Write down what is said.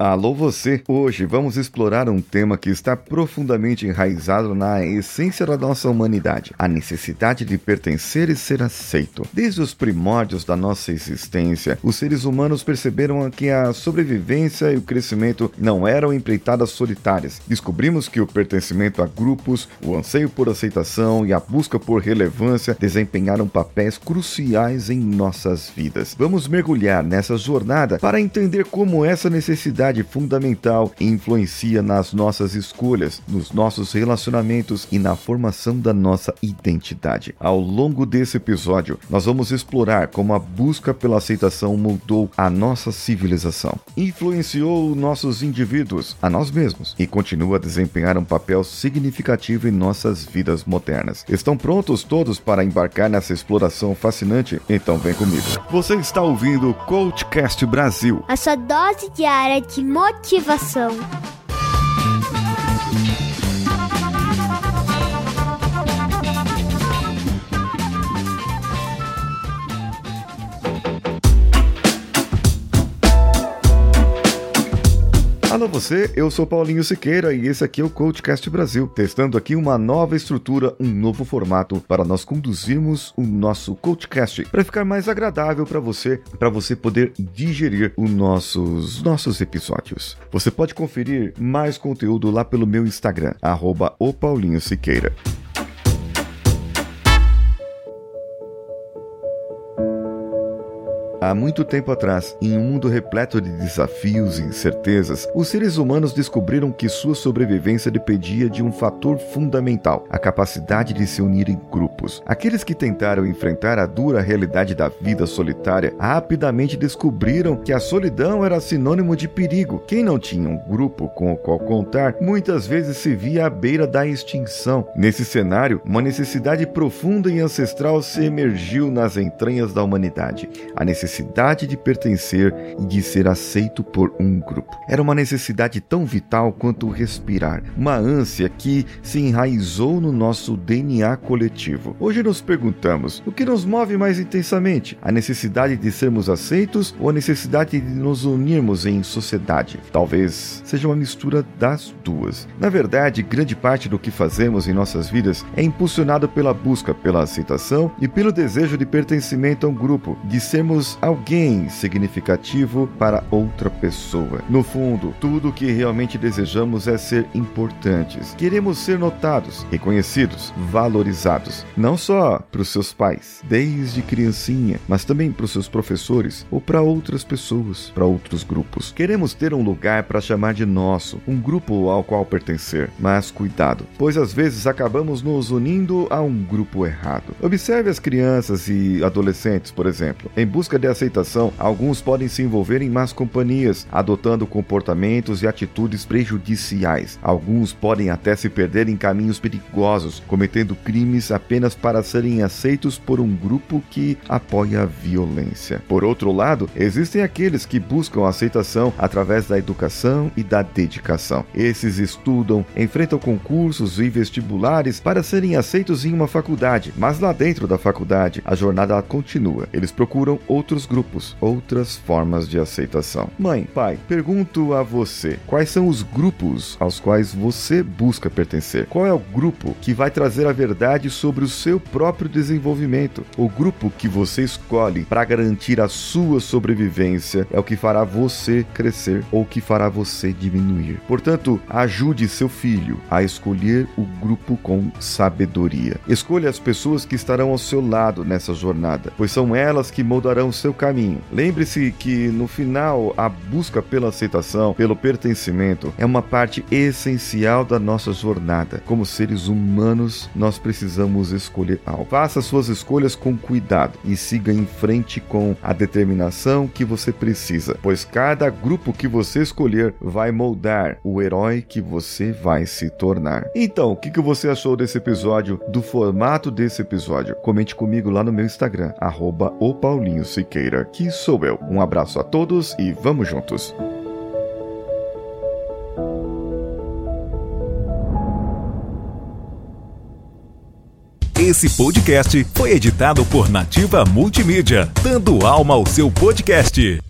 Alô você! Hoje vamos explorar um tema que está profundamente enraizado na essência da nossa humanidade, a necessidade de pertencer e ser aceito. Desde os primórdios da nossa existência, os seres humanos perceberam que a sobrevivência e o crescimento não eram empreitadas solitárias. Descobrimos que o pertencimento a grupos, o anseio por aceitação e a busca por relevância desempenharam papéis cruciais em nossas vidas. Vamos mergulhar nessa jornada para entender como essa necessidade fundamental influencia nas nossas escolhas, nos nossos relacionamentos e na formação da nossa identidade. Ao longo desse episódio, nós vamos explorar como a busca pela aceitação mudou a nossa civilização, influenciou nossos indivíduos, a nós mesmos, e continua a desempenhar um papel significativo em nossas vidas modernas. Estão prontos todos para embarcar nessa exploração fascinante? Então vem comigo. Você está ouvindo o Coachcast Brasil, a sua dose diária de motivação. Alô você, eu sou Paulinho Siqueira e esse aqui é o Coachcast Brasil, testando aqui uma nova estrutura, um novo formato para nós conduzirmos o nosso Coachcast, para ficar mais agradável para você, para você poder digerir os nossos nossos episódios. Você pode conferir mais conteúdo lá pelo meu Instagram, arroba o Paulinho Siqueira. Há muito tempo atrás, em um mundo repleto de desafios e incertezas, os seres humanos descobriram que sua sobrevivência dependia de um fator fundamental: a capacidade de se unir em grupos. Aqueles que tentaram enfrentar a dura realidade da vida solitária rapidamente descobriram que a solidão era sinônimo de perigo. Quem não tinha um grupo com o qual contar muitas vezes se via à beira da extinção. Nesse cenário, uma necessidade profunda e ancestral se emergiu nas entranhas da humanidade: a necessidade necessidade de pertencer e de ser aceito por um grupo. Era uma necessidade tão vital quanto respirar, uma ânsia que se enraizou no nosso DNA coletivo. Hoje nos perguntamos: o que nos move mais intensamente? A necessidade de sermos aceitos ou a necessidade de nos unirmos em sociedade? Talvez seja uma mistura das duas. Na verdade, grande parte do que fazemos em nossas vidas é impulsionado pela busca pela aceitação e pelo desejo de pertencimento a um grupo, de sermos alguém significativo para outra pessoa. No fundo, tudo o que realmente desejamos é ser importantes. Queremos ser notados, reconhecidos, valorizados, não só para os seus pais, desde criancinha, mas também para os seus professores ou para outras pessoas, para outros grupos. Queremos ter um lugar para chamar de nosso, um grupo ao qual pertencer. Mas cuidado, pois às vezes acabamos nos unindo a um grupo errado. Observe as crianças e adolescentes, por exemplo, em busca de aceitação, alguns podem se envolver em más companhias, adotando comportamentos e atitudes prejudiciais. Alguns podem até se perder em caminhos perigosos, cometendo crimes apenas para serem aceitos por um grupo que apoia a violência. Por outro lado, existem aqueles que buscam aceitação através da educação e da dedicação. Esses estudam, enfrentam concursos e vestibulares para serem aceitos em uma faculdade, mas lá dentro da faculdade a jornada continua. Eles procuram outros outros grupos, outras formas de aceitação. Mãe, pai, pergunto a você: quais são os grupos aos quais você busca pertencer? Qual é o grupo que vai trazer a verdade sobre o seu próprio desenvolvimento? O grupo que você escolhe para garantir a sua sobrevivência é o que fará você crescer ou que fará você diminuir. Portanto, ajude seu filho a escolher o grupo com sabedoria. Escolha as pessoas que estarão ao seu lado nessa jornada, pois são elas que moldarão seu seu caminho. Lembre-se que no final a busca pela aceitação, pelo pertencimento, é uma parte essencial da nossa jornada. Como seres humanos, nós precisamos escolher algo. Faça suas escolhas com cuidado e siga em frente com a determinação que você precisa, pois cada grupo que você escolher vai moldar o herói que você vai se tornar. Então, o que, você achou desse episódio, do formato desse episódio? Comente comigo lá no meu Instagram, arroba Siqueira que sou eu. Um abraço a todos e vamos juntos. Esse podcast foi editado por Nativa Multimídia, dando alma ao seu podcast.